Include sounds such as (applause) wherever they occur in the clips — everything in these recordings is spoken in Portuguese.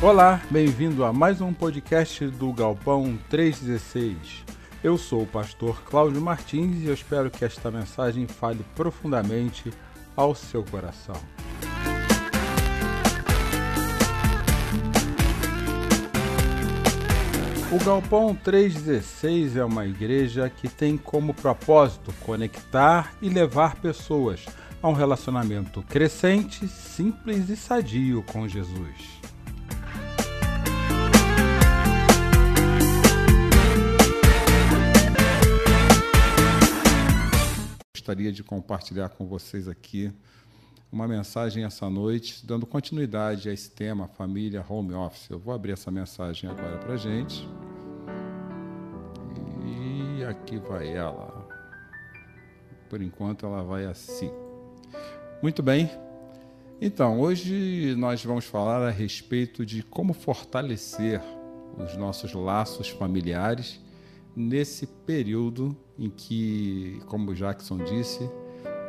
Olá, bem-vindo a mais um podcast do Galpão 316. Eu sou o pastor Cláudio Martins e eu espero que esta mensagem fale profundamente ao seu coração. O Galpão 316 é uma igreja que tem como propósito conectar e levar pessoas a um relacionamento crescente, simples e sadio com Jesus. Gostaria de compartilhar com vocês aqui uma mensagem essa noite, dando continuidade a esse tema, família, home office. Eu vou abrir essa mensagem agora para gente. E aqui vai ela. Por enquanto, ela vai assim. Muito bem. Então, hoje nós vamos falar a respeito de como fortalecer os nossos laços familiares nesse período em que, como Jackson disse,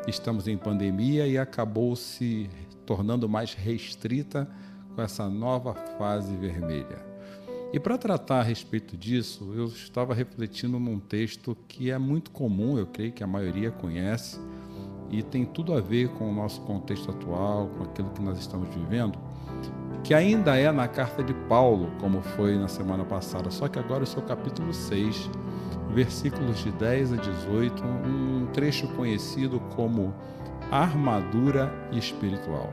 estamos em pandemia e acabou se tornando mais restrita com essa nova fase vermelha. E para tratar a respeito disso, eu estava refletindo num texto que é muito comum, eu creio que a maioria conhece, e tem tudo a ver com o nosso contexto atual, com aquilo que nós estamos vivendo, que ainda é na carta de Paulo, como foi na semana passada, só que agora é o seu capítulo 6, versículos de 10 a 18, um trecho conhecido como armadura espiritual.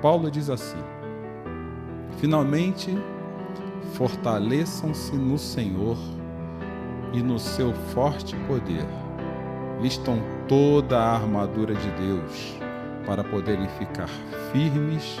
Paulo diz assim: Finalmente, fortaleçam-se no Senhor e no seu forte poder. Vistam toda a armadura de Deus para poderem ficar firmes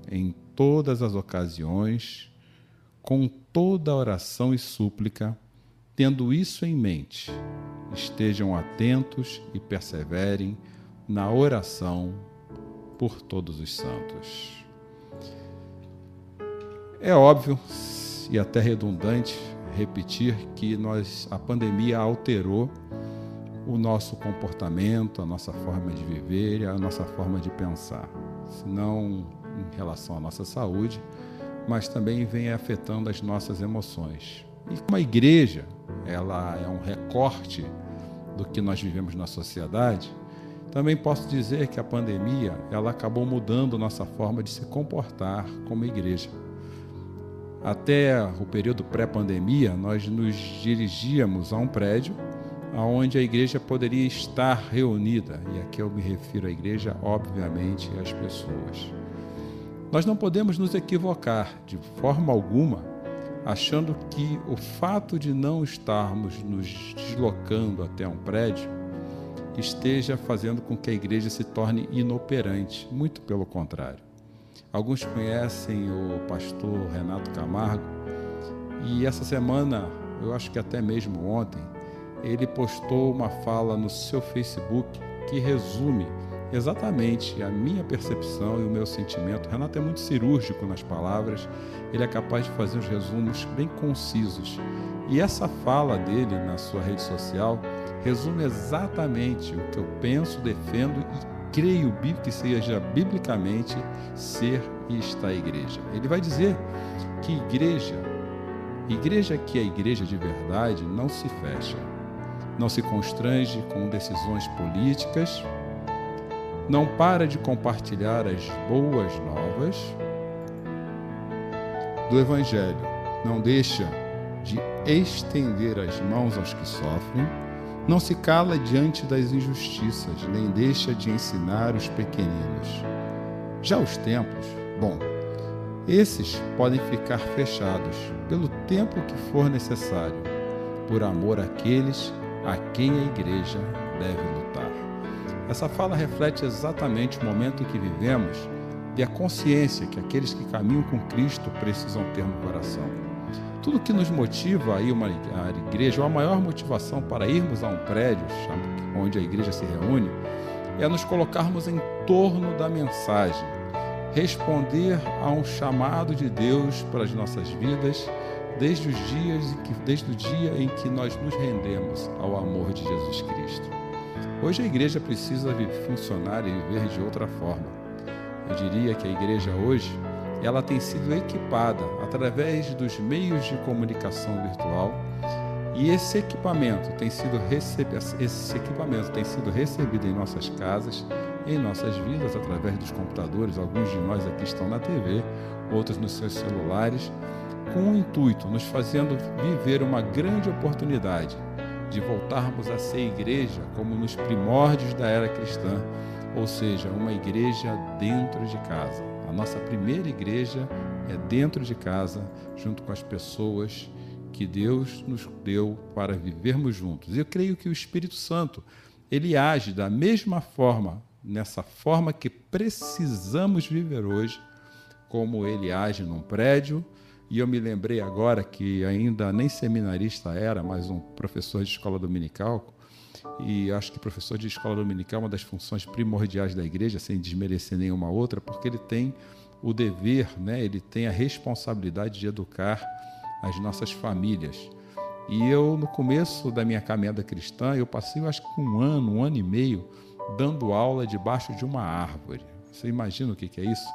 em todas as ocasiões, com toda oração e súplica Tendo isso em mente, estejam atentos e perseverem na oração por todos os santos. É óbvio e até redundante repetir que nós a pandemia alterou o nosso comportamento, a nossa forma de viver e a nossa forma de pensar. Se não em relação à nossa saúde, mas também vem afetando as nossas emoções. E como a igreja, ela é um recorte do que nós vivemos na sociedade, também posso dizer que a pandemia, ela acabou mudando nossa forma de se comportar como igreja. Até o período pré-pandemia, nós nos dirigíamos a um prédio onde a igreja poderia estar reunida, e aqui eu me refiro à igreja, obviamente, às pessoas. Nós não podemos nos equivocar de forma alguma achando que o fato de não estarmos nos deslocando até um prédio esteja fazendo com que a igreja se torne inoperante, muito pelo contrário. Alguns conhecem o pastor Renato Camargo e essa semana, eu acho que até mesmo ontem, ele postou uma fala no seu Facebook que resume exatamente a minha percepção e o meu sentimento. Renato é muito cirúrgico nas palavras, ele é capaz de fazer os resumos bem concisos. E essa fala dele na sua rede social resume exatamente o que eu penso, defendo e creio que seja biblicamente ser e estar a igreja. Ele vai dizer que igreja, igreja que é igreja de verdade, não se fecha, não se constrange com decisões políticas, não para de compartilhar as boas novas do Evangelho, não deixa de estender as mãos aos que sofrem, não se cala diante das injustiças, nem deixa de ensinar os pequeninos. Já os templos, bom, esses podem ficar fechados pelo tempo que for necessário, por amor àqueles a quem a igreja deve lutar. Essa fala reflete exatamente o momento que vivemos e a consciência que aqueles que caminham com Cristo precisam ter no coração. Tudo que nos motiva a ir uma a igreja, ou a maior motivação para irmos a um prédio onde a igreja se reúne, é nos colocarmos em torno da mensagem, responder a um chamado de Deus para as nossas vidas, desde os dias que, desde o dia em que nós nos rendemos ao amor de Jesus Cristo. Hoje a igreja precisa funcionar e viver de outra forma eu diria que a igreja hoje ela tem sido equipada através dos meios de comunicação virtual e esse equipamento tem sido recebido, esse equipamento tem sido recebido em nossas casas, em nossas vidas através dos computadores. Alguns de nós aqui estão na TV, outros nos seus celulares, com o intuito, nos fazendo viver uma grande oportunidade de voltarmos a ser igreja como nos primórdios da era cristã ou seja, uma igreja dentro de casa. A nossa primeira igreja é dentro de casa, junto com as pessoas que Deus nos deu para vivermos juntos. Eu creio que o Espírito Santo, ele age da mesma forma, nessa forma que precisamos viver hoje, como ele age num prédio. E eu me lembrei agora que ainda nem seminarista era, mas um professor de escola dominical, e acho que professor de escola dominical é uma das funções primordiais da igreja, sem desmerecer nenhuma outra, porque ele tem o dever, né? ele tem a responsabilidade de educar as nossas famílias. E eu, no começo da minha caminhada cristã, eu passei, eu acho que um ano, um ano e meio, dando aula debaixo de uma árvore. Você imagina o que é isso?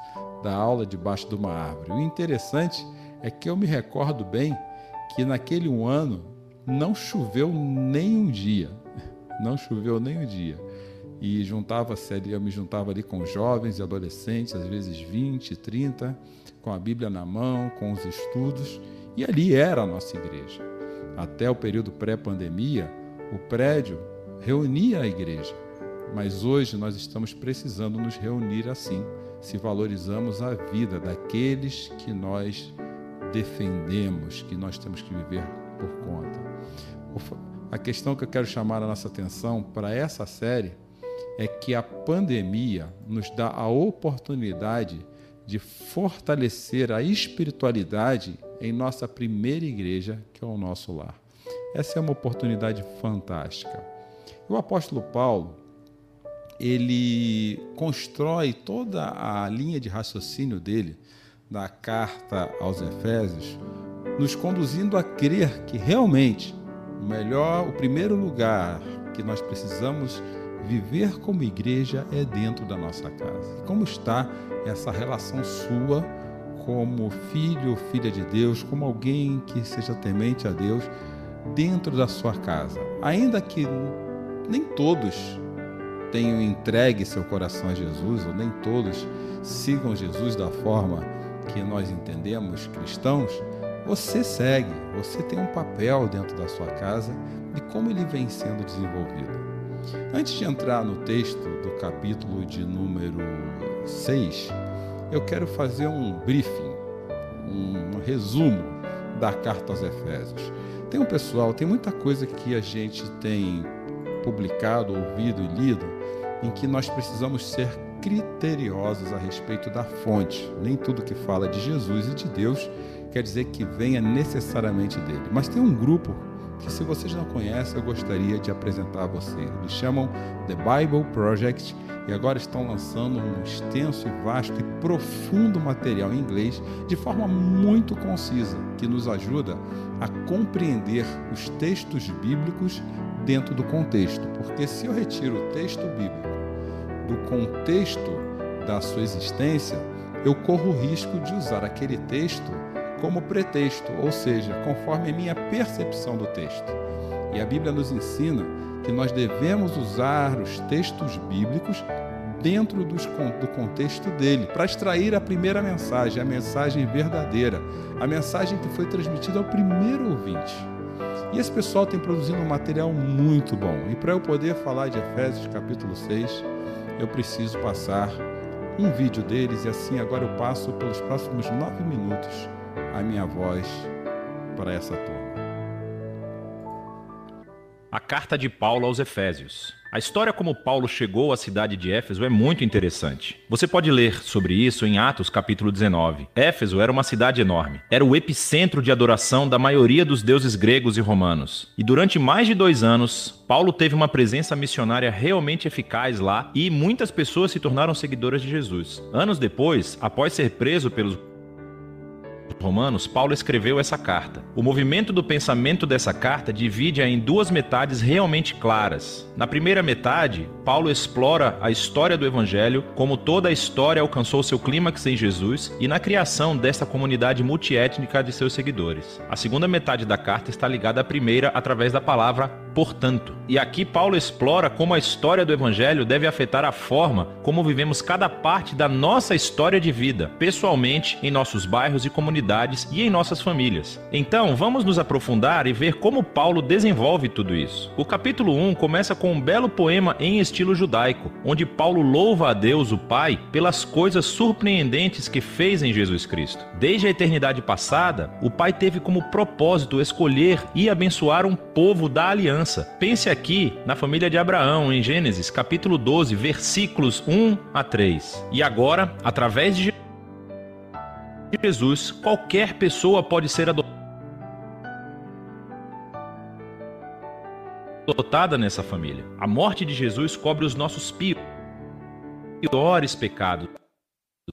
Dar aula debaixo de uma árvore. O interessante é que eu me recordo bem que naquele um ano não choveu nem um dia (laughs) não choveu nem um dia. E juntava-se ali, eu me juntava ali com jovens e adolescentes, às vezes 20, 30, com a Bíblia na mão, com os estudos, e ali era a nossa igreja. Até o período pré-pandemia, o prédio reunia a igreja. Mas hoje nós estamos precisando nos reunir assim, se valorizamos a vida daqueles que nós defendemos, que nós temos que viver por conta. A questão que eu quero chamar a nossa atenção para essa série é que a pandemia nos dá a oportunidade de fortalecer a espiritualidade em nossa primeira igreja, que é o nosso lar. Essa é uma oportunidade fantástica. O apóstolo Paulo, ele constrói toda a linha de raciocínio dele da carta aos Efésios, nos conduzindo a crer que realmente o melhor, o primeiro lugar que nós precisamos viver como igreja é dentro da nossa casa. Como está essa relação sua como filho ou filha de Deus, como alguém que seja temente a Deus dentro da sua casa? Ainda que nem todos tenham entregue seu coração a Jesus, ou nem todos sigam Jesus da forma que nós entendemos cristãos, você segue, você tem um papel dentro da sua casa e como ele vem sendo desenvolvido. Antes de entrar no texto do capítulo de número 6, eu quero fazer um briefing, um resumo da carta aos Efésios. Tem um pessoal, tem muita coisa que a gente tem publicado, ouvido e lido, em que nós precisamos ser criteriosos a respeito da fonte. Nem tudo que fala de Jesus e de Deus quer dizer que venha necessariamente dele. Mas tem um grupo que, se vocês não conhecem, eu gostaria de apresentar a vocês. Eles chamam The Bible Project e agora estão lançando um extenso vasto e profundo material em inglês de forma muito concisa, que nos ajuda a compreender os textos bíblicos dentro do contexto. Porque se eu retiro o texto bíblico do contexto da sua existência, eu corro o risco de usar aquele texto como pretexto, ou seja, conforme a minha percepção do texto. E a Bíblia nos ensina que nós devemos usar os textos bíblicos dentro dos, do contexto dele, para extrair a primeira mensagem, a mensagem verdadeira, a mensagem que foi transmitida ao primeiro ouvinte. E esse pessoal tem produzido um material muito bom. E para eu poder falar de Efésios capítulo 6, eu preciso passar um vídeo deles e assim agora eu passo pelos próximos nove minutos a minha voz para essa turma. A carta de Paulo aos Efésios. A história como Paulo chegou à cidade de Éfeso é muito interessante. Você pode ler sobre isso em Atos capítulo 19. Éfeso era uma cidade enorme. Era o epicentro de adoração da maioria dos deuses gregos e romanos. E durante mais de dois anos, Paulo teve uma presença missionária realmente eficaz lá e muitas pessoas se tornaram seguidoras de Jesus. Anos depois, após ser preso pelos Romanos, Paulo escreveu essa carta. O movimento do pensamento dessa carta divide-a em duas metades realmente claras. Na primeira metade, Paulo explora a história do Evangelho, como toda a história alcançou seu clímax em Jesus e na criação desta comunidade multiétnica de seus seguidores. A segunda metade da carta está ligada à primeira através da palavra portanto. E aqui Paulo explora como a história do Evangelho deve afetar a forma como vivemos cada parte da nossa história de vida, pessoalmente, em nossos bairros e comunidades e em nossas famílias. Então, vamos nos aprofundar e ver como Paulo desenvolve tudo isso. O capítulo 1 começa com um belo poema em estilo judaico, onde Paulo louva a Deus, o Pai, pelas coisas surpreendentes que fez em Jesus Cristo. Desde a eternidade passada, o Pai teve como propósito escolher e abençoar um povo da aliança Pense aqui na família de Abraão, em Gênesis capítulo 12, versículos 1 a 3. E agora, através de Jesus, qualquer pessoa pode ser adotada nessa família. A morte de Jesus cobre os nossos piores pecados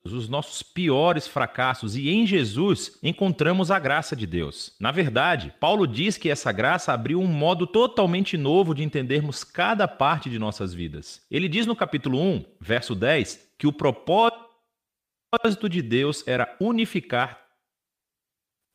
os nossos piores fracassos e em Jesus encontramos a graça de Deus. Na verdade, Paulo diz que essa graça abriu um modo totalmente novo de entendermos cada parte de nossas vidas. Ele diz no capítulo 1, verso 10, que o propósito de Deus era unificar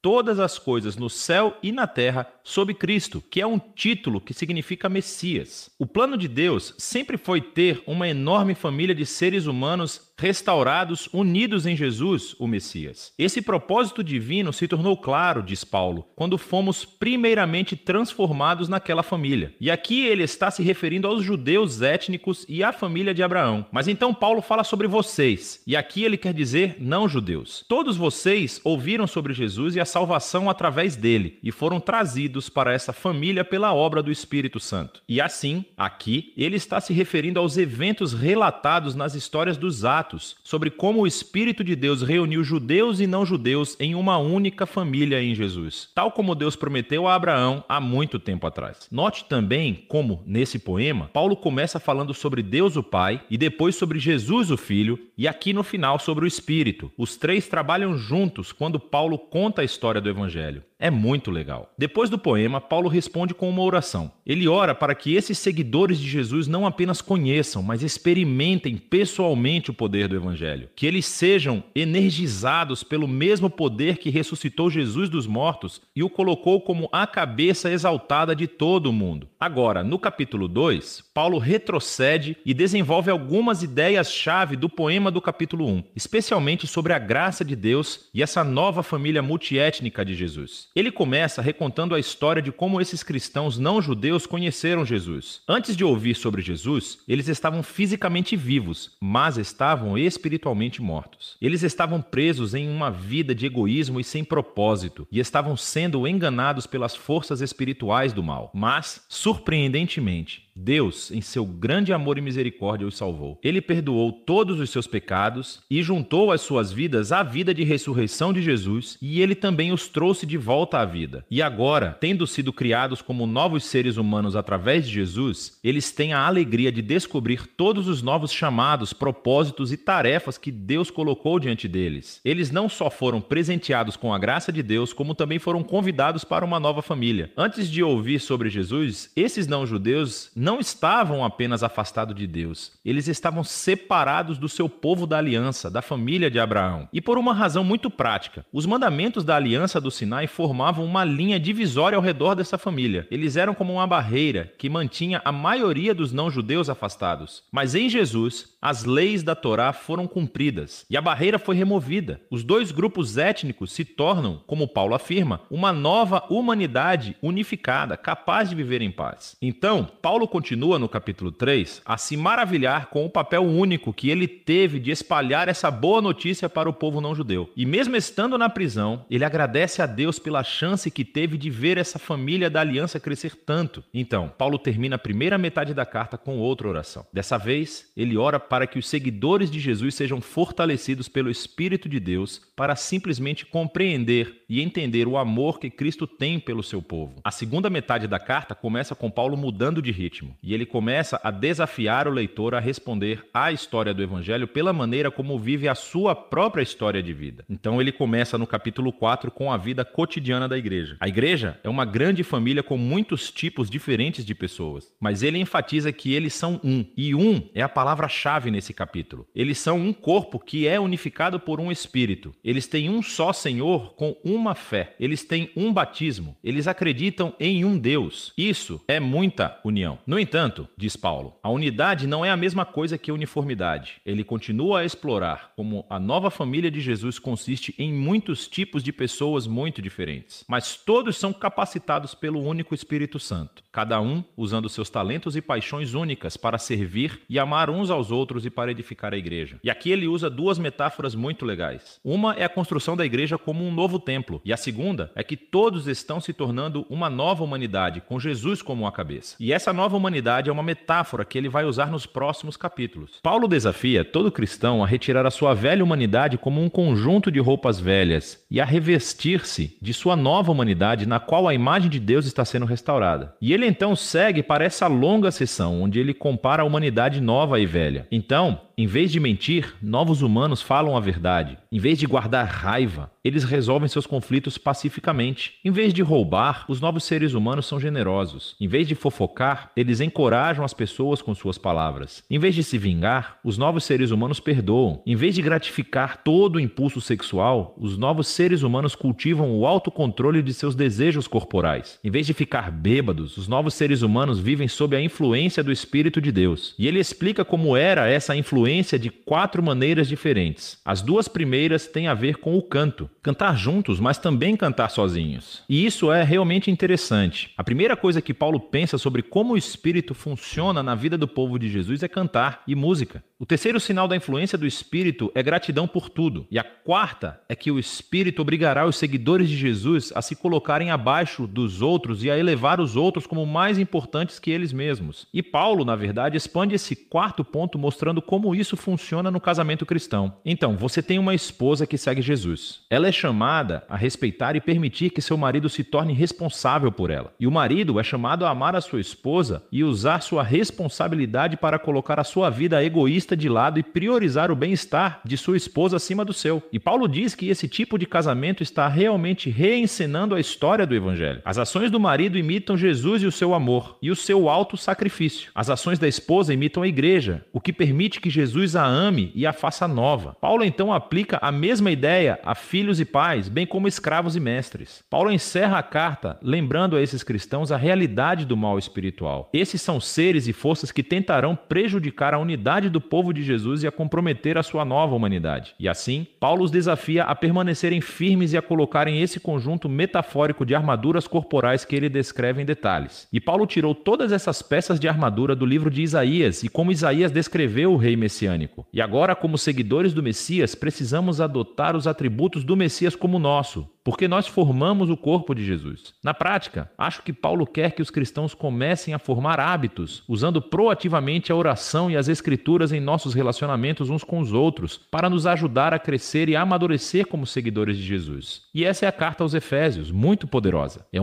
todas as coisas no céu e na terra sob Cristo, que é um título que significa Messias. O plano de Deus sempre foi ter uma enorme família de seres humanos restaurados, unidos em Jesus, o Messias. Esse propósito divino se tornou claro, diz Paulo, quando fomos primeiramente transformados naquela família. E aqui ele está se referindo aos judeus étnicos e à família de Abraão. Mas então Paulo fala sobre vocês, e aqui ele quer dizer não judeus. Todos vocês ouviram sobre Jesus e a salvação através dele e foram trazidos para essa família pela obra do Espírito Santo. E assim, aqui, ele está se referindo aos eventos relatados nas histórias dos Atos sobre como o Espírito de Deus reuniu judeus e não judeus em uma única família em Jesus, tal como Deus prometeu a Abraão há muito tempo atrás. Note também como, nesse poema, Paulo começa falando sobre Deus o Pai e depois sobre Jesus o Filho e aqui no final sobre o Espírito. Os três trabalham juntos quando Paulo conta a história do Evangelho. É muito legal. Depois do poema, Paulo responde com uma oração. Ele ora para que esses seguidores de Jesus não apenas conheçam, mas experimentem pessoalmente o poder do Evangelho. Que eles sejam energizados pelo mesmo poder que ressuscitou Jesus dos mortos e o colocou como a cabeça exaltada de todo o mundo. Agora, no capítulo 2, Paulo retrocede e desenvolve algumas ideias-chave do poema do capítulo 1, especialmente sobre a graça de Deus e essa nova família multiétnica de Jesus. Ele começa recontando a história de como esses cristãos não judeus conheceram Jesus. Antes de ouvir sobre Jesus, eles estavam fisicamente vivos, mas estavam espiritualmente mortos. Eles estavam presos em uma vida de egoísmo e sem propósito, e estavam sendo enganados pelas forças espirituais do mal. Mas, surpreendentemente, Deus, em seu grande amor e misericórdia, os salvou. Ele perdoou todos os seus pecados e juntou as suas vidas à vida de ressurreição de Jesus, e ele também os trouxe de volta à vida. E agora, tendo sido criados como novos seres humanos através de Jesus, eles têm a alegria de descobrir todos os novos chamados, propósitos e tarefas que Deus colocou diante deles. Eles não só foram presenteados com a graça de Deus, como também foram convidados para uma nova família. Antes de ouvir sobre Jesus, esses não-judeus não estavam apenas afastados de Deus, eles estavam separados do seu povo da aliança, da família de Abraão. E por uma razão muito prática: os mandamentos da aliança do Sinai formavam uma linha divisória ao redor dessa família. Eles eram como uma barreira que mantinha a maioria dos não-judeus afastados. Mas em Jesus, as leis da Torá foram cumpridas e a barreira foi removida. Os dois grupos étnicos se tornam, como Paulo afirma, uma nova humanidade unificada, capaz de viver em paz. Então, Paulo continua no capítulo 3 a se maravilhar com o papel único que ele teve de espalhar essa boa notícia para o povo não judeu. E mesmo estando na prisão, ele agradece a Deus pela chance que teve de ver essa família da aliança crescer tanto. Então, Paulo termina a primeira metade da carta com outra oração. Dessa vez, ele ora para que os seguidores de Jesus sejam fortalecidos pelo Espírito de Deus para simplesmente compreender e entender o amor que Cristo tem pelo seu povo. A segunda metade da carta começa com Paulo mudando de ritmo e ele começa a desafiar o leitor a responder à história do Evangelho pela maneira como vive a sua própria história de vida. Então ele começa no capítulo 4 com a vida cotidiana da igreja. A igreja é uma grande família com muitos tipos diferentes de pessoas, mas ele enfatiza que eles são um, e um é a palavra-chave chave nesse capítulo. Eles são um corpo que é unificado por um espírito. Eles têm um só Senhor com uma fé. Eles têm um batismo. Eles acreditam em um Deus. Isso é muita união. No entanto, diz Paulo, a unidade não é a mesma coisa que uniformidade. Ele continua a explorar como a nova família de Jesus consiste em muitos tipos de pessoas muito diferentes, mas todos são capacitados pelo único Espírito Santo, cada um usando seus talentos e paixões únicas para servir e amar uns aos outros outros e para edificar a igreja. E aqui ele usa duas metáforas muito legais. Uma é a construção da igreja como um novo templo, e a segunda é que todos estão se tornando uma nova humanidade, com Jesus como a cabeça. E essa nova humanidade é uma metáfora que ele vai usar nos próximos capítulos. Paulo desafia todo cristão a retirar a sua velha humanidade como um conjunto de roupas velhas e a revestir-se de sua nova humanidade, na qual a imagem de Deus está sendo restaurada. E ele então segue para essa longa sessão onde ele compara a humanidade nova e velha. Então, em vez de mentir, novos humanos falam a verdade. Em vez de guardar raiva, eles resolvem seus conflitos pacificamente. Em vez de roubar, os novos seres humanos são generosos. Em vez de fofocar, eles encorajam as pessoas com suas palavras. Em vez de se vingar, os novos seres humanos perdoam. Em vez de gratificar todo o impulso sexual, os novos seres humanos cultivam o autocontrole de seus desejos corporais. Em vez de ficar bêbados, os novos seres humanos vivem sob a influência do Espírito de Deus. E ele explica como era essa influência influência de quatro maneiras diferentes. As duas primeiras têm a ver com o canto, cantar juntos, mas também cantar sozinhos. E isso é realmente interessante. A primeira coisa que Paulo pensa sobre como o Espírito funciona na vida do povo de Jesus é cantar e música. O terceiro sinal da influência do Espírito é gratidão por tudo. E a quarta é que o Espírito obrigará os seguidores de Jesus a se colocarem abaixo dos outros e a elevar os outros como mais importantes que eles mesmos. E Paulo, na verdade, expande esse quarto ponto mostrando como isso funciona no casamento cristão. Então, você tem uma esposa que segue Jesus. Ela é chamada a respeitar e permitir que seu marido se torne responsável por ela. E o marido é chamado a amar a sua esposa e usar sua responsabilidade para colocar a sua vida egoísta de lado e priorizar o bem-estar de sua esposa acima do seu. E Paulo diz que esse tipo de casamento está realmente reencenando a história do evangelho. As ações do marido imitam Jesus e o seu amor e o seu alto sacrifício. As ações da esposa imitam a igreja, o que permite que Jesus a ame e a faça nova. Paulo então aplica a mesma ideia a filhos e pais, bem como escravos e mestres. Paulo encerra a carta lembrando a esses cristãos a realidade do mal espiritual. Esses são seres e forças que tentarão prejudicar a unidade do povo de Jesus e a comprometer a sua nova humanidade. E assim, Paulo os desafia a permanecerem firmes e a colocarem esse conjunto metafórico de armaduras corporais que ele descreve em detalhes. E Paulo tirou todas essas peças de armadura do livro de Isaías e como Isaías descreveu o rei messiânico. E agora, como seguidores do Messias, precisamos adotar os atributos do Messias como nosso, porque nós formamos o corpo de Jesus. Na prática, acho que Paulo quer que os cristãos comecem a formar hábitos, usando proativamente a oração e as escrituras em nossos relacionamentos uns com os outros, para nos ajudar a crescer e amadurecer como seguidores de Jesus. E essa é a carta aos Efésios, muito poderosa. É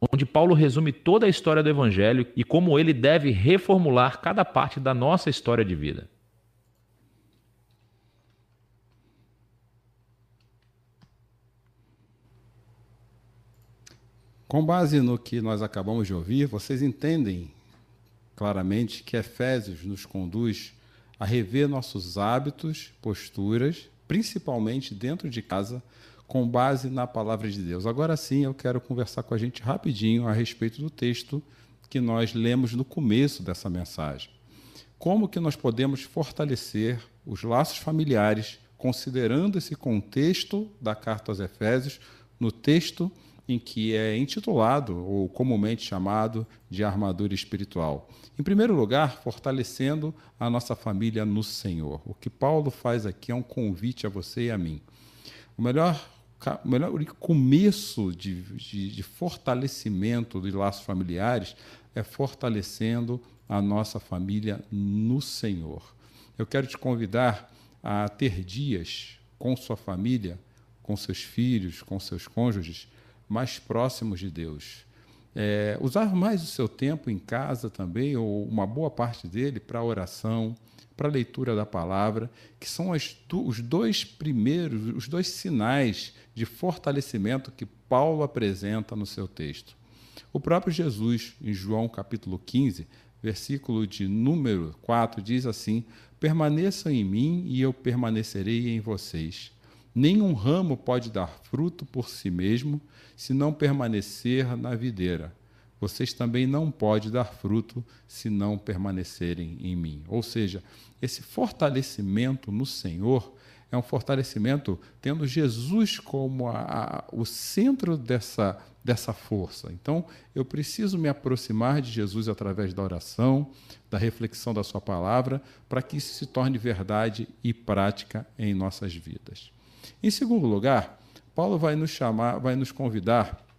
onde Paulo resume toda a história do Evangelho e como ele deve reformular cada parte da nossa história de vida. Com base no que nós acabamos de ouvir, vocês entendem claramente que Efésios nos conduz a rever nossos hábitos, posturas, principalmente dentro de casa, com base na palavra de Deus. Agora sim, eu quero conversar com a gente rapidinho a respeito do texto que nós lemos no começo dessa mensagem. Como que nós podemos fortalecer os laços familiares considerando esse contexto da carta aos Efésios no texto em que é intitulado, ou comumente chamado, de armadura espiritual. Em primeiro lugar, fortalecendo a nossa família no Senhor. O que Paulo faz aqui é um convite a você e a mim. O melhor, o melhor começo de, de, de fortalecimento de laços familiares é fortalecendo a nossa família no Senhor. Eu quero te convidar a ter dias com sua família, com seus filhos, com seus cônjuges, mais próximos de Deus. É, usar mais o seu tempo em casa também, ou uma boa parte dele, para oração, para a leitura da palavra, que são as, os dois primeiros, os dois sinais de fortalecimento que Paulo apresenta no seu texto. O próprio Jesus, em João capítulo 15, versículo de número 4, diz assim: Permaneçam em mim e eu permanecerei em vocês. Nenhum ramo pode dar fruto por si mesmo se não permanecer na videira. Vocês também não podem dar fruto se não permanecerem em mim. Ou seja, esse fortalecimento no Senhor é um fortalecimento tendo Jesus como a, a, o centro dessa, dessa força. Então, eu preciso me aproximar de Jesus através da oração, da reflexão da Sua palavra, para que isso se torne verdade e prática em nossas vidas. Em segundo lugar, Paulo vai nos chamar, vai nos convidar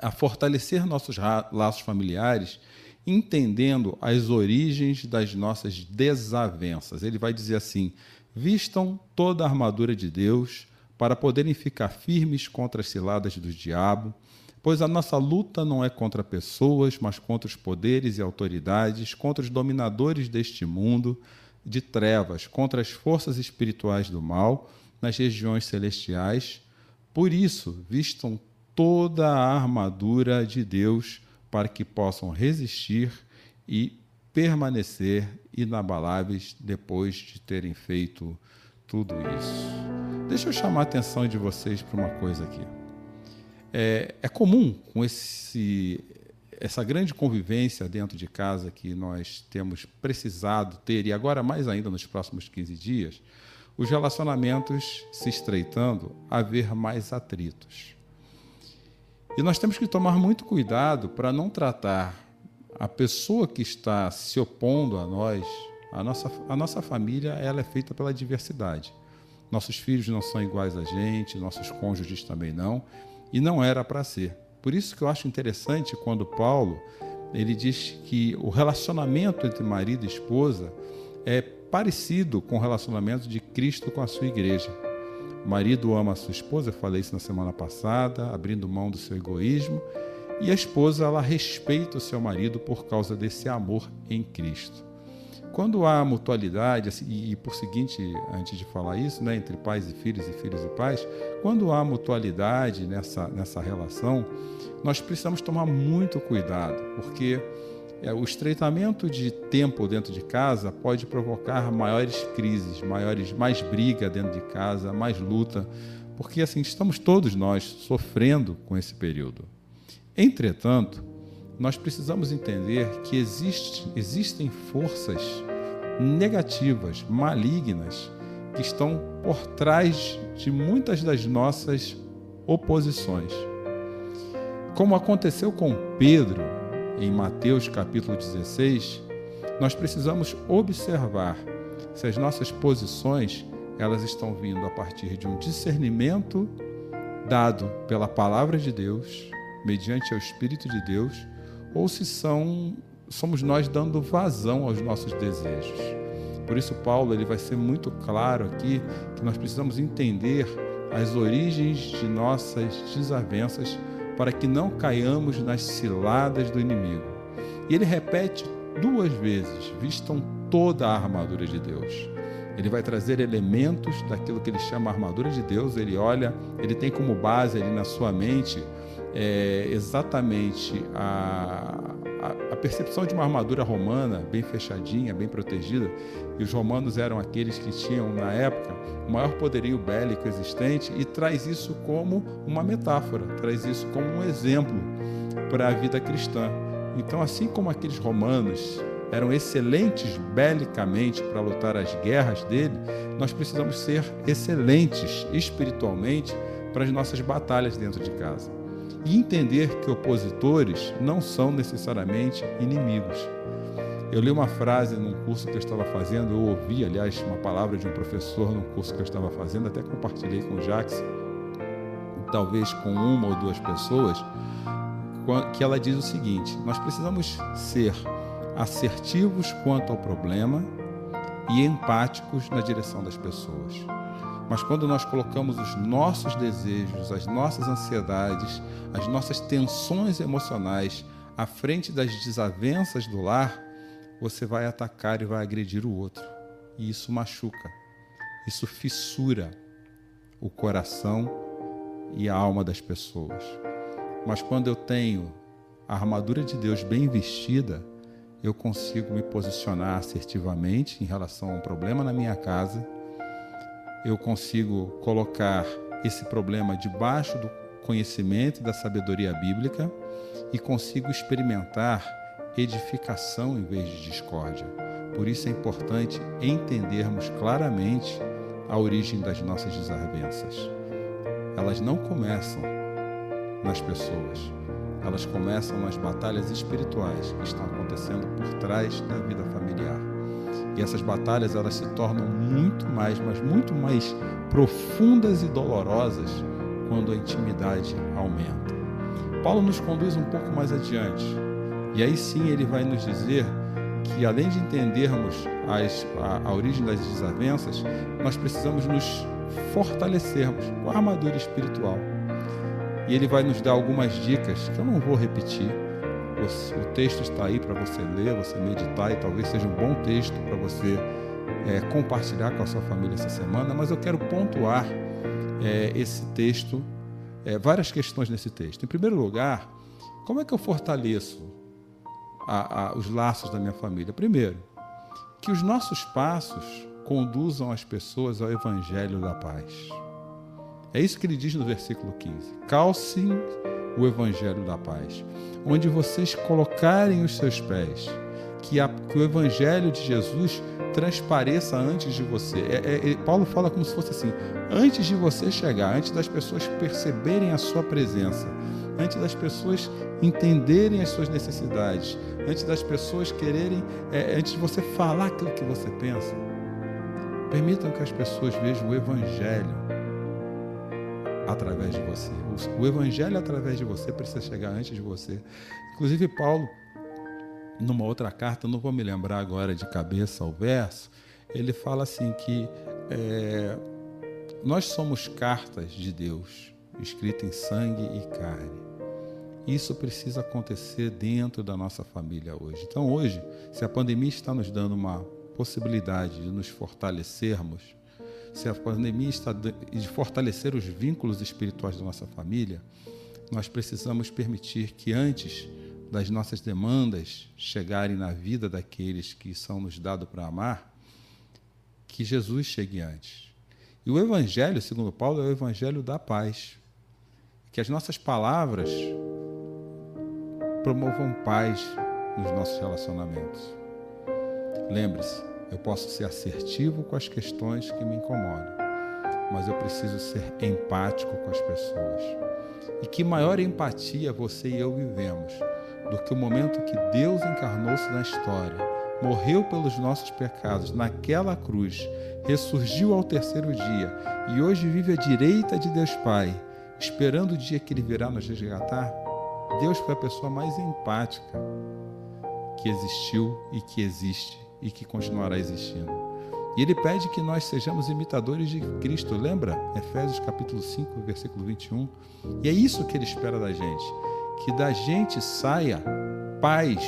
a fortalecer nossos laços familiares, entendendo as origens das nossas desavenças. Ele vai dizer assim: vistam toda a armadura de Deus para poderem ficar firmes contra as ciladas do diabo, pois a nossa luta não é contra pessoas, mas contra os poderes e autoridades, contra os dominadores deste mundo de trevas, contra as forças espirituais do mal nas regiões celestiais. Por isso, vistam toda a armadura de Deus para que possam resistir e permanecer inabaláveis depois de terem feito tudo isso. Deixa eu chamar a atenção de vocês para uma coisa aqui. É, é comum com esse, essa grande convivência dentro de casa que nós temos precisado ter, e agora mais ainda nos próximos 15 dias, os relacionamentos se estreitando, haver mais atritos. E nós temos que tomar muito cuidado para não tratar a pessoa que está se opondo a nós, a nossa, a nossa família, ela é feita pela diversidade. Nossos filhos não são iguais a gente, nossos cônjuges também não, e não era para ser. Por isso que eu acho interessante quando Paulo ele diz que o relacionamento entre marido e esposa é parecido com o relacionamento de Cristo com a sua igreja. O marido ama a sua esposa, eu falei isso na semana passada, abrindo mão do seu egoísmo, e a esposa ela respeita o seu marido por causa desse amor em Cristo. Quando há mutualidade, assim, e por seguinte, antes de falar isso, né, entre pais e filhos e filhos e pais, quando há mutualidade nessa, nessa relação, nós precisamos tomar muito cuidado, porque o estreitamento de tempo dentro de casa pode provocar maiores crises, maiores, mais briga dentro de casa, mais luta, porque assim estamos todos nós sofrendo com esse período. Entretanto, nós precisamos entender que existe, existem forças negativas, malignas, que estão por trás de muitas das nossas oposições. Como aconteceu com Pedro em Mateus capítulo 16, nós precisamos observar se as nossas posições elas estão vindo a partir de um discernimento dado pela palavra de Deus, mediante o Espírito de Deus, ou se são somos nós dando vazão aos nossos desejos. Por isso Paulo ele vai ser muito claro aqui que nós precisamos entender as origens de nossas desavenças para que não caiamos nas ciladas do inimigo. E ele repete duas vezes: vistam toda a armadura de Deus. Ele vai trazer elementos daquilo que ele chama armadura de Deus. Ele olha, ele tem como base ali na sua mente é, exatamente a, a, percepção de uma armadura romana bem fechadinha, bem protegida, e os romanos eram aqueles que tinham, na época, o maior poderio bélico existente, e traz isso como uma metáfora, traz isso como um exemplo para a vida cristã. Então, assim como aqueles romanos eram excelentes belicamente para lutar as guerras dele, nós precisamos ser excelentes espiritualmente para as nossas batalhas dentro de casa. E entender que opositores não são necessariamente inimigos. Eu li uma frase num curso que eu estava fazendo, eu ouvi, aliás, uma palavra de um professor num curso que eu estava fazendo, até compartilhei com o Jax, talvez com uma ou duas pessoas, que ela diz o seguinte: nós precisamos ser assertivos quanto ao problema e empáticos na direção das pessoas. Mas quando nós colocamos os nossos desejos, as nossas ansiedades, as nossas tensões emocionais à frente das desavenças do lar, você vai atacar e vai agredir o outro. E isso machuca, isso fissura o coração e a alma das pessoas. Mas quando eu tenho a armadura de Deus bem vestida, eu consigo me posicionar assertivamente em relação a um problema na minha casa. Eu consigo colocar esse problema debaixo do conhecimento da sabedoria bíblica e consigo experimentar edificação em vez de discórdia. Por isso é importante entendermos claramente a origem das nossas desavenças. Elas não começam nas pessoas. Elas começam nas batalhas espirituais que estão acontecendo por trás da vida familiar. E essas batalhas elas se tornam muito mais, mas muito mais profundas e dolorosas quando a intimidade aumenta. Paulo nos conduz um pouco mais adiante. E aí sim ele vai nos dizer que além de entendermos as, a, a origem das desavenças, nós precisamos nos fortalecermos com a armadura espiritual e ele vai nos dar algumas dicas que eu não vou repetir. O texto está aí para você ler, você meditar e talvez seja um bom texto para você é, compartilhar com a sua família essa semana, mas eu quero pontuar é, esse texto, é, várias questões nesse texto. Em primeiro lugar, como é que eu fortaleço a, a, os laços da minha família? Primeiro, que os nossos passos conduzam as pessoas ao Evangelho da paz. É isso que ele diz no versículo 15: calcem o evangelho da paz, onde vocês colocarem os seus pés, que, a, que o evangelho de Jesus transpareça antes de você. É, é, é, Paulo fala como se fosse assim: antes de você chegar, antes das pessoas perceberem a sua presença, antes das pessoas entenderem as suas necessidades, antes das pessoas quererem, é, antes de você falar aquilo que você pensa, permitam que as pessoas vejam o evangelho através de você. O evangelho através de você precisa chegar antes de você. Inclusive, Paulo, numa outra carta, não vou me lembrar agora de cabeça o verso, ele fala assim que é, nós somos cartas de Deus, escritas em sangue e carne. Isso precisa acontecer dentro da nossa família hoje. Então, hoje, se a pandemia está nos dando uma possibilidade de nos fortalecermos, se a pandemia está de fortalecer os vínculos espirituais da nossa família, nós precisamos permitir que antes das nossas demandas chegarem na vida daqueles que são nos dados para amar, que Jesus chegue antes. E o Evangelho, segundo Paulo, é o Evangelho da paz. Que as nossas palavras promovam paz nos nossos relacionamentos. Lembre-se, eu posso ser assertivo com as questões que me incomodam, mas eu preciso ser empático com as pessoas. E que maior empatia você e eu vivemos do que o momento que Deus encarnou-se na história, morreu pelos nossos pecados naquela cruz, ressurgiu ao terceiro dia e hoje vive à direita de Deus Pai, esperando o dia que Ele virá nos resgatar? Deus foi a pessoa mais empática que existiu e que existe e que continuará existindo. E ele pede que nós sejamos imitadores de Cristo. Lembra? Efésios capítulo 5, versículo 21. E é isso que ele espera da gente, que da gente saia paz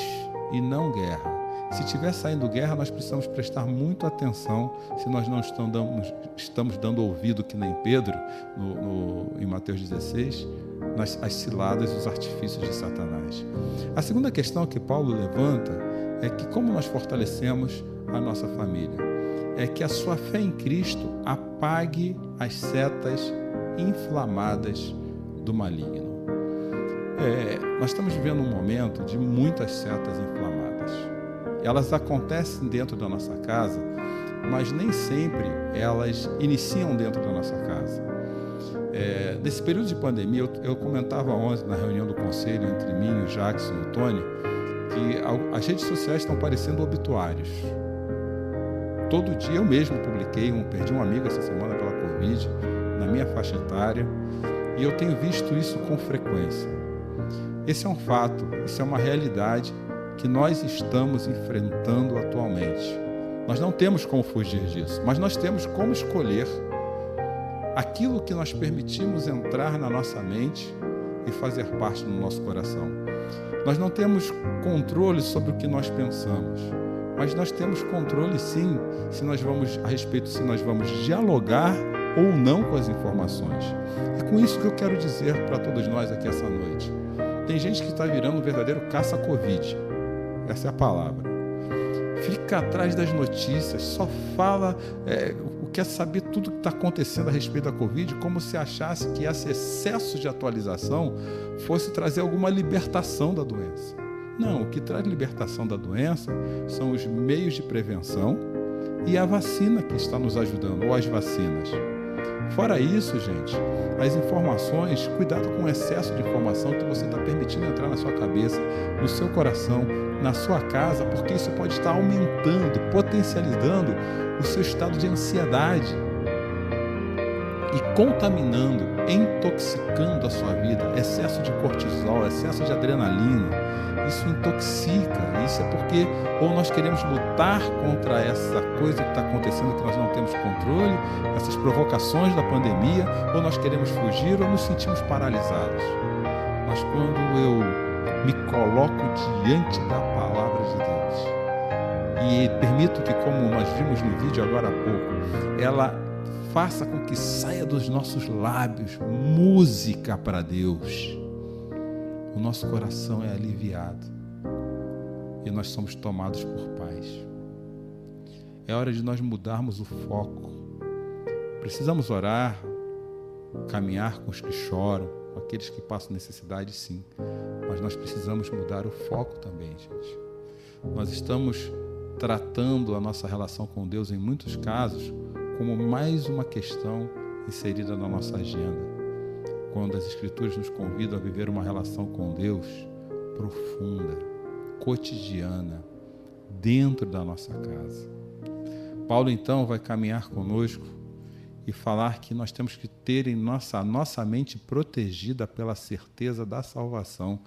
e não guerra. Se estiver saindo guerra, nós precisamos prestar muito atenção se nós não estamos dando, ouvido, que nem Pedro, no, no, em Mateus 16, nas as ciladas e os artifícios de Satanás. A segunda questão que Paulo levanta é que como nós fortalecemos a nossa família? É que a sua fé em Cristo apague as setas inflamadas do maligno. É, nós estamos vivendo um momento de muitas setas inflamadas. Elas acontecem dentro da nossa casa, mas nem sempre elas iniciam dentro da nossa casa. É, nesse período de pandemia, eu, eu, comentava ontem na reunião do conselho entre mim, o Jackson e o Tony, as redes sociais estão parecendo obituários. Todo dia eu mesmo publiquei, um, perdi um amigo essa semana pela Covid, na minha faixa etária, e eu tenho visto isso com frequência. Esse é um fato, isso é uma realidade que nós estamos enfrentando atualmente. Nós não temos como fugir disso, mas nós temos como escolher aquilo que nós permitimos entrar na nossa mente e fazer parte do nosso coração. Nós não temos controle sobre o que nós pensamos, mas nós temos controle sim, se nós vamos a respeito se nós vamos dialogar ou não com as informações. É com isso que eu quero dizer para todos nós aqui essa noite. Tem gente que está virando um verdadeiro caça-covid. Essa é a palavra. Fica atrás das notícias, só fala, é, quer saber tudo que está acontecendo a respeito da Covid, como se achasse que esse excesso de atualização fosse trazer alguma libertação da doença. Não, o que traz libertação da doença são os meios de prevenção e a vacina que está nos ajudando, ou as vacinas. Fora isso, gente, as informações, cuidado com o excesso de informação que você está permitindo entrar na sua cabeça, no seu coração, na sua casa, porque isso pode estar aumentando, potencializando o seu estado de ansiedade e contaminando, intoxicando a sua vida. Excesso de cortisol, excesso de adrenalina, isso intoxica. Isso é porque ou nós queremos lutar contra essa coisa que está acontecendo que nós não temos controle, essas provocações da pandemia, ou nós queremos fugir ou nos sentimos paralisados. Mas quando eu me coloco diante da palavra de Deus e permito que, como nós vimos no vídeo agora há pouco, ela faça com que saia dos nossos lábios música para Deus. O nosso coração é aliviado e nós somos tomados por paz. É hora de nós mudarmos o foco. Precisamos orar, caminhar com os que choram, com aqueles que passam necessidade, sim. Mas nós precisamos mudar o foco também, gente. Nós estamos tratando a nossa relação com Deus, em muitos casos, como mais uma questão inserida na nossa agenda. Quando as Escrituras nos convidam a viver uma relação com Deus profunda, cotidiana, dentro da nossa casa. Paulo então vai caminhar conosco e falar que nós temos que ter em nossa, nossa mente protegida pela certeza da salvação.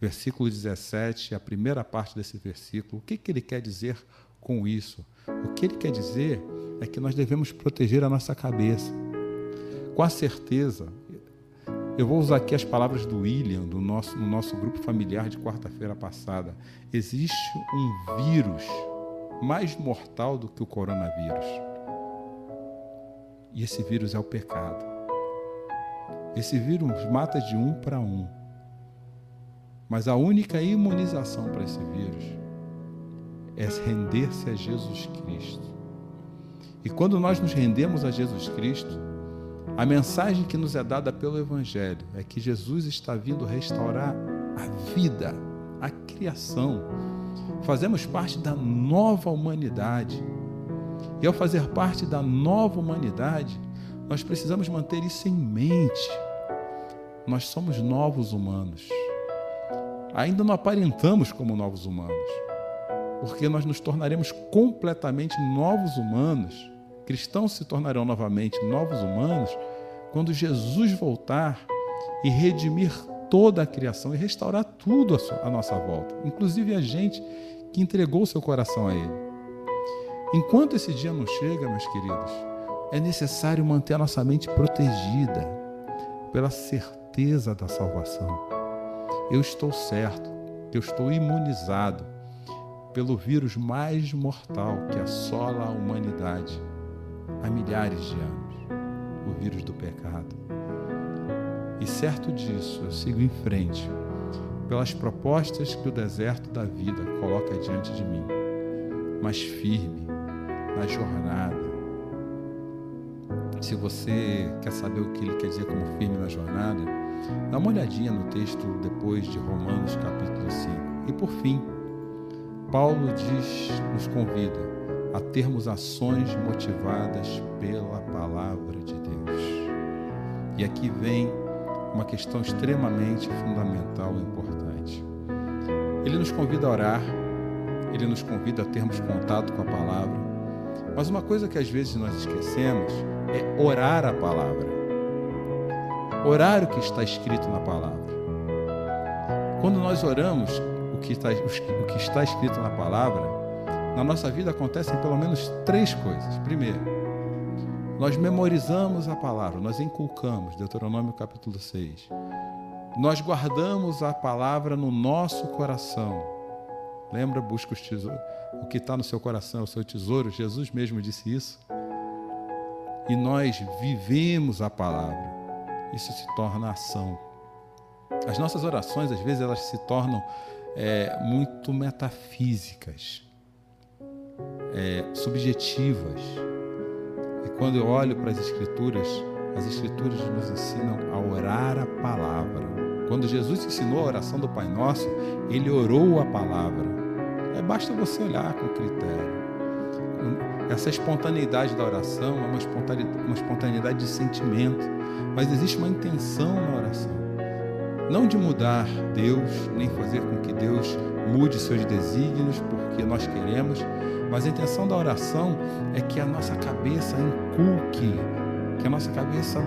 Versículo 17, a primeira parte desse versículo. O que, que ele quer dizer com isso? O que ele quer dizer é que nós devemos proteger a nossa cabeça. Com a certeza, eu vou usar aqui as palavras do William, do nosso, no nosso grupo familiar de quarta-feira passada. Existe um vírus mais mortal do que o coronavírus. E esse vírus é o pecado. Esse vírus mata de um para um. Mas a única imunização para esse vírus é render-se a Jesus Cristo. E quando nós nos rendemos a Jesus Cristo, a mensagem que nos é dada pelo Evangelho é que Jesus está vindo restaurar a vida, a criação. Fazemos parte da nova humanidade. E ao fazer parte da nova humanidade, nós precisamos manter isso em mente. Nós somos novos humanos. Ainda não aparentamos como novos humanos porque nós nos tornaremos completamente novos humanos. Cristãos se tornarão novamente novos humanos quando Jesus voltar e redimir toda a criação e restaurar tudo à nossa volta, inclusive a gente que entregou seu coração a Ele. Enquanto esse dia não chega, meus queridos, é necessário manter a nossa mente protegida pela certeza da salvação. Eu estou certo, eu estou imunizado pelo vírus mais mortal que assola a humanidade há milhares de anos o vírus do pecado. E certo disso, eu sigo em frente pelas propostas que o deserto da vida coloca diante de mim, mas firme na jornada. Se você quer saber o que ele quer dizer como firme na jornada, dá uma olhadinha no texto depois de Romanos capítulo 5. E por fim, Paulo diz, nos convida a termos ações motivadas pela palavra de Deus. E aqui vem uma questão extremamente fundamental e importante. Ele nos convida a orar, ele nos convida a termos contato com a palavra, mas uma coisa que às vezes nós esquecemos é orar a palavra. Orar o que está escrito na palavra. Quando nós oramos o que está, o que está escrito na palavra, na nossa vida acontecem pelo menos três coisas. Primeiro, nós memorizamos a palavra, nós inculcamos, Deuteronômio capítulo 6. Nós guardamos a palavra no nosso coração. Lembra, busca os tesouros. O que está no seu coração é o seu tesouro. Jesus mesmo disse isso. E nós vivemos a palavra. Isso se torna ação. As nossas orações, às vezes, elas se tornam é, muito metafísicas, é, subjetivas quando eu olho para as Escrituras, as Escrituras nos ensinam a orar a palavra. Quando Jesus ensinou a oração do Pai Nosso, ele orou a palavra. É, basta você olhar com critério. Essa espontaneidade da oração é uma espontaneidade, uma espontaneidade de sentimento, mas existe uma intenção na oração. Não de mudar Deus, nem fazer com que Deus mude seus desígnios porque nós queremos, mas a intenção da oração é que a nossa cabeça inculque, que a nossa cabeça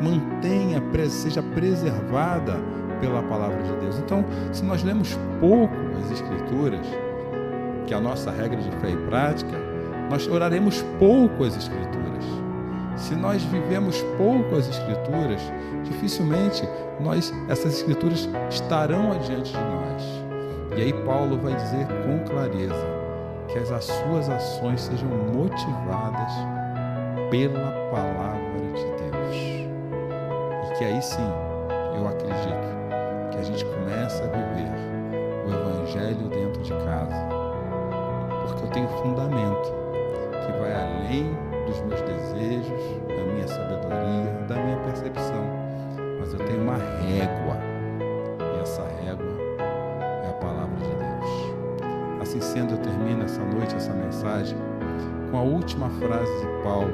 mantenha, seja preservada pela palavra de Deus. Então, se nós lemos pouco as Escrituras, que é a nossa regra de fé e prática, nós oraremos pouco as Escrituras. Se nós vivemos pouco as Escrituras, dificilmente nós, essas Escrituras estarão adiante de nós. E aí Paulo vai dizer com clareza que as suas ações sejam motivadas pela palavra de Deus. E que aí sim, eu acredito que a gente começa a viver o Evangelho dentro de casa. Porque eu tenho fundamento que vai além dos meus desejos, da minha sabedoria, da minha percepção. Mas eu tenho uma régua com a última frase de Paulo,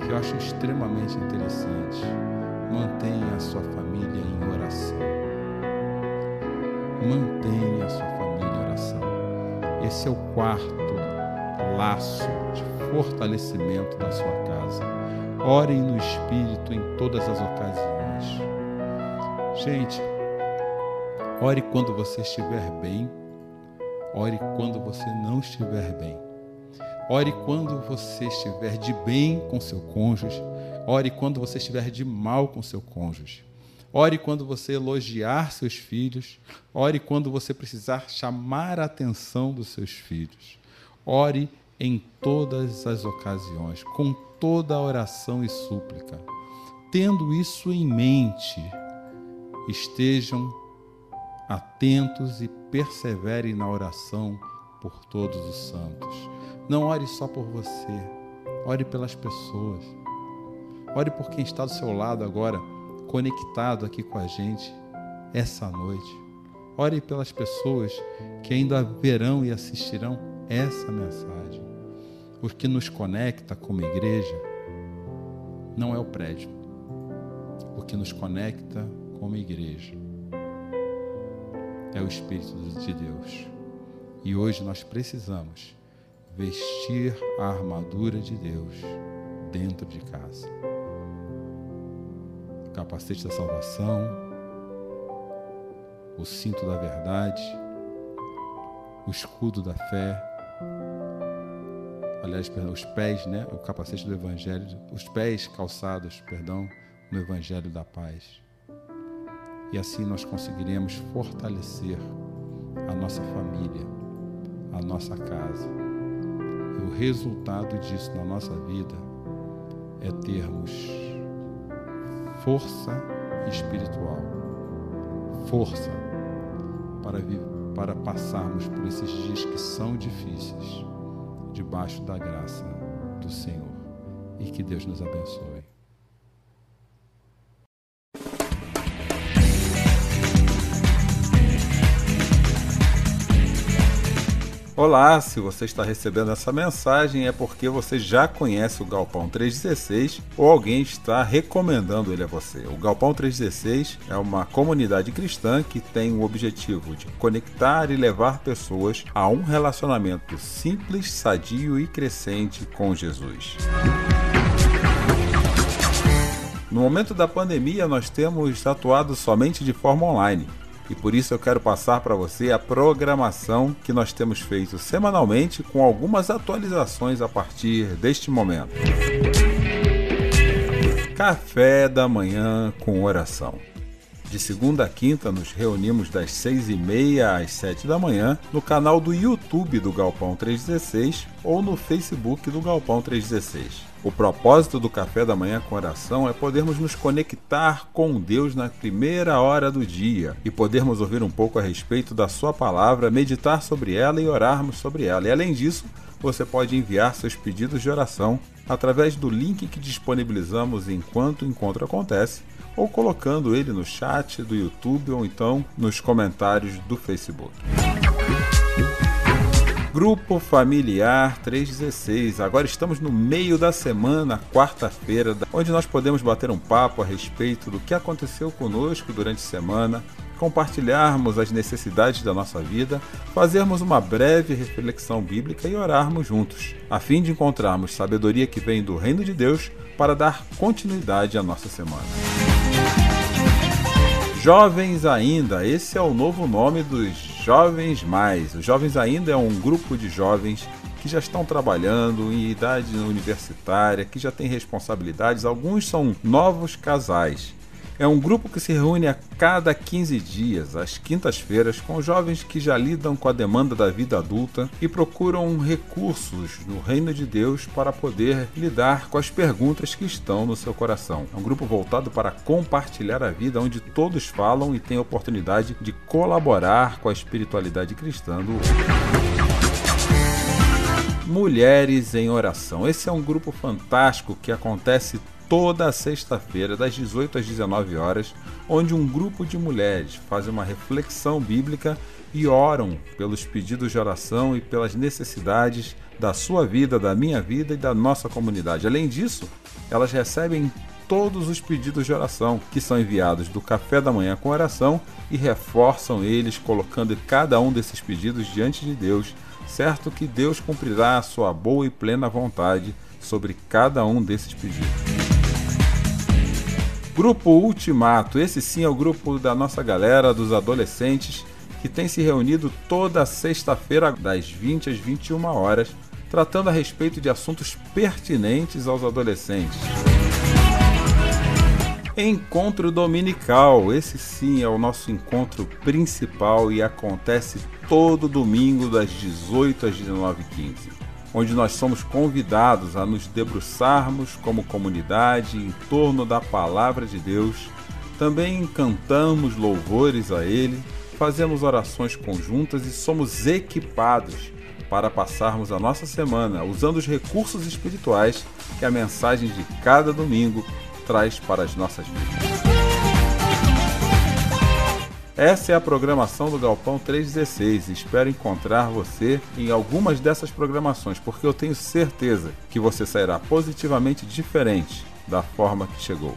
que eu acho extremamente interessante. Mantenha a sua família em oração. Mantenha a sua família em oração. Esse é o quarto laço de fortalecimento da sua casa. Orem no Espírito em todas as ocasiões. Gente, ore quando você estiver bem Ore quando você não estiver bem. Ore quando você estiver de bem com seu cônjuge. Ore quando você estiver de mal com seu cônjuge. Ore quando você elogiar seus filhos. Ore quando você precisar chamar a atenção dos seus filhos. Ore em todas as ocasiões, com toda a oração e súplica. Tendo isso em mente, estejam atentos e perseverem na oração por todos os santos. Não ore só por você, ore pelas pessoas. Ore por quem está do seu lado agora, conectado aqui com a gente essa noite. Ore pelas pessoas que ainda verão e assistirão essa mensagem. O que nos conecta como igreja não é o prédio. O que nos conecta como igreja é o Espírito de Deus. E hoje nós precisamos vestir a armadura de Deus dentro de casa. O capacete da salvação, o cinto da verdade, o escudo da fé, aliás, os pés, né? O capacete do evangelho, os pés calçados, perdão, no evangelho da paz e assim nós conseguiremos fortalecer a nossa família, a nossa casa. E o resultado disso na nossa vida é termos força espiritual, força para, para passarmos por esses dias que são difíceis, debaixo da graça do Senhor. E que Deus nos abençoe. Olá, se você está recebendo essa mensagem é porque você já conhece o Galpão 316 ou alguém está recomendando ele a você. O Galpão 316 é uma comunidade cristã que tem o objetivo de conectar e levar pessoas a um relacionamento simples, sadio e crescente com Jesus. No momento da pandemia, nós temos atuado somente de forma online e por isso eu quero passar para você a programação que nós temos feito semanalmente com algumas atualizações a partir deste momento. Café da manhã com oração. De segunda a quinta, nos reunimos das seis e meia às sete da manhã no canal do YouTube do Galpão 316 ou no Facebook do Galpão 316. O propósito do café da manhã com oração é podermos nos conectar com Deus na primeira hora do dia e podermos ouvir um pouco a respeito da Sua palavra, meditar sobre ela e orarmos sobre ela. E além disso, você pode enviar seus pedidos de oração através do link que disponibilizamos enquanto o encontro acontece ou colocando ele no chat do YouTube ou então nos comentários do Facebook. Grupo Familiar 316. Agora estamos no meio da semana, quarta-feira, onde nós podemos bater um papo a respeito do que aconteceu conosco durante a semana, compartilharmos as necessidades da nossa vida, fazermos uma breve reflexão bíblica e orarmos juntos, a fim de encontrarmos sabedoria que vem do Reino de Deus para dar continuidade à nossa semana. Jovens Ainda, esse é o novo nome dos Jovens Mais. Os Jovens ainda é um grupo de jovens que já estão trabalhando em idade universitária, que já têm responsabilidades. Alguns são novos casais é um grupo que se reúne a cada 15 dias, às quintas-feiras, com jovens que já lidam com a demanda da vida adulta e procuram recursos no reino de Deus para poder lidar com as perguntas que estão no seu coração. É um grupo voltado para compartilhar a vida, onde todos falam e têm oportunidade de colaborar com a espiritualidade cristã do Mulheres em Oração. Esse é um grupo fantástico que acontece toda sexta-feira, das 18 às 19 horas, onde um grupo de mulheres faz uma reflexão bíblica e oram pelos pedidos de oração e pelas necessidades da sua vida, da minha vida e da nossa comunidade. Além disso, elas recebem todos os pedidos de oração que são enviados do café da manhã com oração e reforçam eles, colocando cada um desses pedidos diante de Deus, certo que Deus cumprirá a sua boa e plena vontade sobre cada um desses pedidos. Grupo Ultimato, esse sim é o grupo da nossa galera, dos adolescentes, que tem se reunido toda sexta-feira, das 20 às 21 horas, tratando a respeito de assuntos pertinentes aos adolescentes. Encontro Dominical, esse sim é o nosso encontro principal e acontece todo domingo das 18 às 19h15 onde nós somos convidados a nos debruçarmos como comunidade em torno da palavra de Deus. Também cantamos louvores a Ele, fazemos orações conjuntas e somos equipados para passarmos a nossa semana usando os recursos espirituais que a mensagem de cada domingo traz para as nossas vidas. Essa é a programação do Galpão 316. Espero encontrar você em algumas dessas programações, porque eu tenho certeza que você sairá positivamente diferente da forma que chegou.